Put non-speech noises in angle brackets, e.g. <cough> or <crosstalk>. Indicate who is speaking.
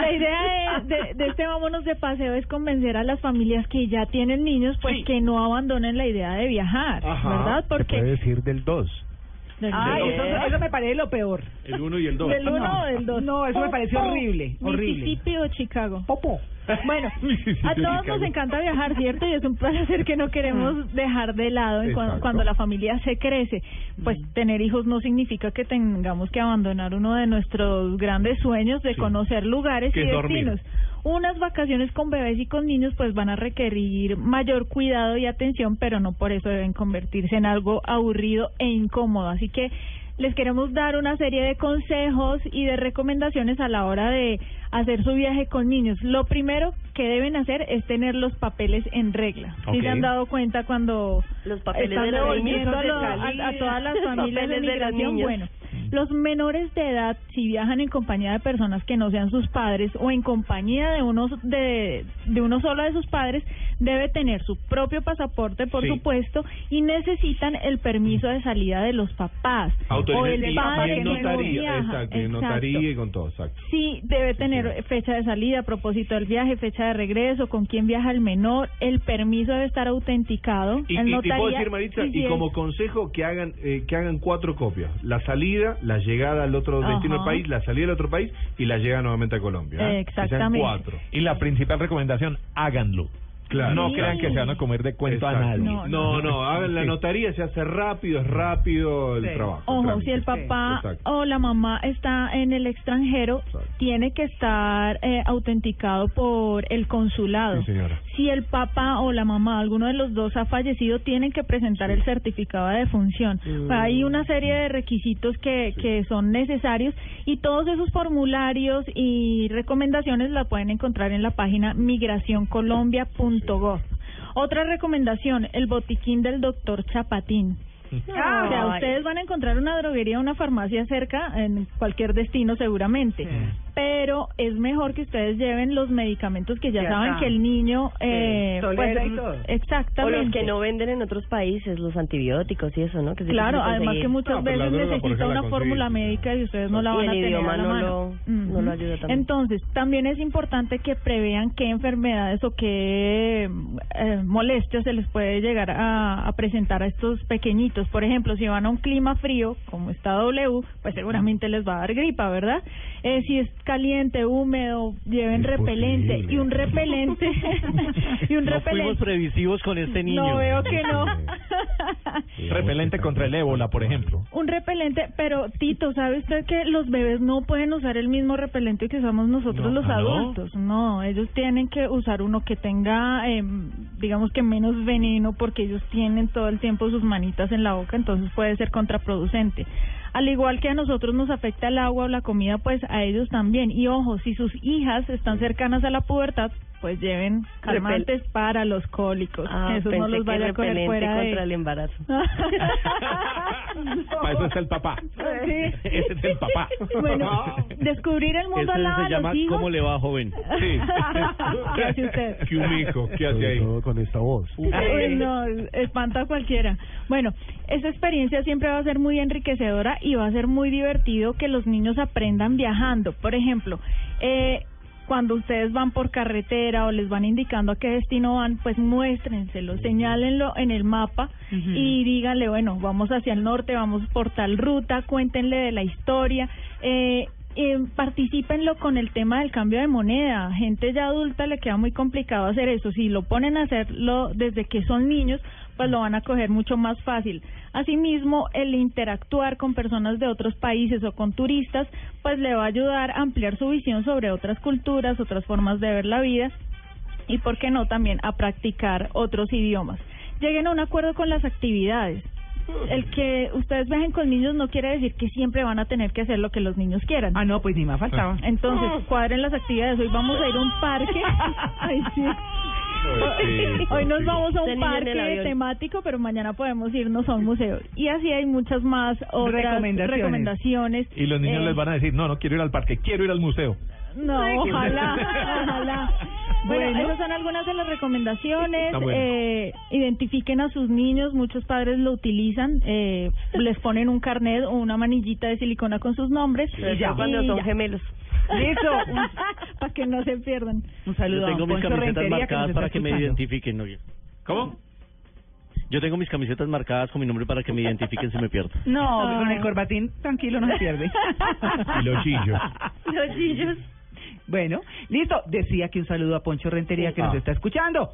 Speaker 1: La idea de, de, de este vámonos de paseo es convencer a las familias que ya tienen niños, pues que no abandonen la idea de viajar,
Speaker 2: Ajá.
Speaker 1: ¿verdad?
Speaker 3: Se puede
Speaker 1: Porque
Speaker 3: decir del 2.
Speaker 2: Ay,
Speaker 1: del-
Speaker 2: eso, eso me parece lo peor.
Speaker 4: El uno y el dos.
Speaker 1: del uno o del dos.
Speaker 2: No, eso me parece horrible, horrible.
Speaker 1: Mississippi o Chicago.
Speaker 2: Popo.
Speaker 1: Bueno, <laughs> a todos nos encanta viajar, ¿cierto? Y es un placer que no queremos dejar de lado en cuando,
Speaker 3: Exacto.
Speaker 1: cuando la familia se crece. Pues tener hijos no significa que tengamos que abandonar uno de nuestros grandes sueños de conocer lugares
Speaker 4: Que
Speaker 1: y
Speaker 4: es dormir.
Speaker 1: Unas vacaciones con bebés y con niños pues van a requerir mayor cuidado y atención, pero no por eso deben convertirse en algo aburrido e incómodo. Así que les queremos dar una serie de consejos y de recomendaciones a la hora de hacer su viaje con niños. Lo primero que deben hacer es tener los papeles en regla. Si se han dado cuenta cuando
Speaker 5: Los papeles
Speaker 1: están
Speaker 5: de los
Speaker 1: devolviendo
Speaker 5: de
Speaker 1: a- todas las <laughs> familias de migración, bueno, los menores de edad, si viajan en compañía de personas que no sean sus padres o en compañía de uno de, de uno solo de sus padres, debe tener su propio pasaporte, por
Speaker 4: Sí.
Speaker 1: supuesto, y necesitan el permiso de salida de los papás o el
Speaker 4: y-
Speaker 1: padre que
Speaker 4: notaría, exacto,
Speaker 1: Exacto.
Speaker 4: notaría y con todo, exacto.
Speaker 1: Sí, debe tener fecha de salida, a propósito del viaje, fecha de regreso, con quién viaja el menor, el permiso debe estar autenticado.
Speaker 4: Y,
Speaker 1: en
Speaker 4: y- y puedo decir, Maritza,
Speaker 1: y
Speaker 4: como consejo que hagan eh, que hagan cuatro copias. La salida, la llegada al otro
Speaker 1: Ajá.
Speaker 4: destino del país, la salida al otro país y la llegada nuevamente a Colombia. ¿eh? Que sean
Speaker 1: Exactamente.
Speaker 4: cuatro.
Speaker 3: Y la principal recomendación, háganlo.
Speaker 4: Claro.
Speaker 3: No
Speaker 1: Sí.
Speaker 3: crean que se van a comer de cuento a nadie.
Speaker 1: No,
Speaker 4: No, no, hagan la notaría, se hace rápido, es rápido el
Speaker 2: Sí.
Speaker 4: trabajo.
Speaker 1: Ojo,
Speaker 4: trámite.
Speaker 1: si el papá o la mamá está en el extranjero,
Speaker 4: Exacto.
Speaker 1: tiene que estar eh, autenticado por el consulado.
Speaker 4: Sí, señora.
Speaker 1: Si el papá o la mamá, alguno de los dos ha fallecido, tienen que presentar el certificado de defunción.
Speaker 4: Mm.
Speaker 1: Hay una serie de requisitos que, que son necesarios y todos esos formularios y recomendaciones la pueden encontrar en la página migracioncolombia.gov. Otra recomendación, el botiquín del doctor Chapatín. <laughs> O sea, ustedes van a encontrar una droguería, una farmacia cerca en cualquier destino seguramente, pero es mejor que ustedes lleven los medicamentos que ya
Speaker 2: Ya
Speaker 1: saben
Speaker 2: está.
Speaker 1: que el niño eh,
Speaker 2: tolera y todo.
Speaker 5: O
Speaker 1: exactamente.
Speaker 5: los que no venden en otros países, los antibióticos y eso, ¿no? Que
Speaker 1: Claro, además que muchas
Speaker 4: No, pero la
Speaker 1: veces necesita una fórmula médica y ustedes no la
Speaker 5: Y
Speaker 1: van
Speaker 5: el
Speaker 1: a tener
Speaker 5: idioma
Speaker 1: a la
Speaker 5: no
Speaker 1: mano.
Speaker 5: lo- no lo ayuda también.
Speaker 1: Entonces, también es importante que prevean qué enfermedades o qué eh, molestias se les puede llegar a, a presentar a estos pequeñitos. Por ejemplo, si van a un clima frío, como está W, pues seguramente les va a dar gripa, ¿verdad? Eh, si es caliente, húmedo, lleven
Speaker 3: Es
Speaker 1: repelente
Speaker 3: posible.
Speaker 1: y un repelente <laughs> <laughs> y un
Speaker 6: No fuimos
Speaker 1: repelente.
Speaker 6: previsivos con este niño.
Speaker 1: No veo que no. <laughs>
Speaker 3: Repelente contra el ébola, por ejemplo.
Speaker 1: Un repelente, pero Tito, ¿sabe usted que los bebés no pueden usar el mismo repelente que usamos nosotros
Speaker 3: No,
Speaker 1: los
Speaker 3: ¿ah, no?
Speaker 1: adultos? No, ellos tienen que usar uno que tenga, eh, digamos que menos veneno, porque ellos tienen todo el tiempo sus manitas en la boca, entonces puede ser contraproducente. Al igual que a nosotros nos afecta el agua o la comida, pues a ellos también. Y ojo, si sus hijas están cercanas a la pubertad, pues lleven calmantes para los cólicos.
Speaker 5: Ah,
Speaker 1: Eso
Speaker 5: pensé
Speaker 1: no los vaya a coger fuera de...
Speaker 5: contra el embarazo. <laughs>
Speaker 3: Para eso está el papá.
Speaker 1: Sí.
Speaker 3: Ese es el papá.
Speaker 1: Bueno, descubrir el mundo al lado
Speaker 6: se
Speaker 1: de
Speaker 6: llama
Speaker 1: los hijos.
Speaker 6: ¿Cómo le va, joven?
Speaker 4: Sí.
Speaker 1: ¿Qué hace usted?
Speaker 4: ¿Qué un hijo? ¿Qué hace ahí?
Speaker 3: todo con esta voz.
Speaker 1: Uy, no, espanta a cualquiera. Bueno, esta experiencia siempre va a ser muy enriquecedora y va a ser muy divertido que los niños aprendan viajando. Por ejemplo, eh, cuando ustedes van por carretera o les van indicando a qué destino van, pues muéstrenselo, señálenlo en el mapa y díganle, bueno, vamos hacia el norte, vamos por tal ruta, cuéntenle de la historia. Eh, eh, particípenlo con el tema del cambio de moneda. Gente ya adulta le queda muy complicado hacer eso. Si lo ponen a hacerlo desde que son niños, pues lo van a coger mucho más fácil. Asimismo, el interactuar con personas de otros países o con turistas, pues le va a ayudar a ampliar su visión sobre otras culturas, otras formas de ver la vida y, ¿por qué no?, también a practicar otros idiomas. Lleguen a un acuerdo con las actividades. El que ustedes viajen con niños no quiere decir que siempre van a tener que hacer lo que los niños quieran.
Speaker 2: Ah, no, pues ni más faltaba.
Speaker 1: Entonces, cuadren las actividades. Hoy vamos a ir a un parque. <laughs> Ay, sí.
Speaker 4: Sí,
Speaker 1: Hoy nos vamos a un parque temático, pero mañana podemos irnos a un museo. Y así hay muchas más otras
Speaker 2: Recomendaciones.
Speaker 1: recomendaciones.
Speaker 3: Y los niños
Speaker 1: Eh,
Speaker 3: les van a decir, no, no quiero ir al parque, quiero ir al museo.
Speaker 1: No, ojalá, ojalá. <laughs> Bueno,
Speaker 2: Bueno.
Speaker 1: esas son algunas de las recomendaciones.
Speaker 3: Bueno.
Speaker 1: Eh, identifiquen a sus niños, muchos padres lo utilizan, eh, les ponen un carnet o una manillita de silicona con sus nombres.
Speaker 5: Pero ya cuando son gemelos. <laughs>
Speaker 2: Listo.
Speaker 1: Para que no se pierdan.
Speaker 2: Un saludo
Speaker 6: Yo tengo mis
Speaker 2: Poncho
Speaker 6: camisetas
Speaker 2: que
Speaker 6: marcadas para que me identifiquen. ¿no?
Speaker 4: ¿Cómo?
Speaker 6: Yo tengo mis camisetas marcadas con mi nombre para que me identifiquen si me pierdo.
Speaker 2: No, con el corbatín tranquilo no se pierde. <laughs>
Speaker 4: Y los chillos.
Speaker 5: Los chillos.
Speaker 2: Bueno, listo. Decía que un saludo a Poncho Rentería que nos está escuchando.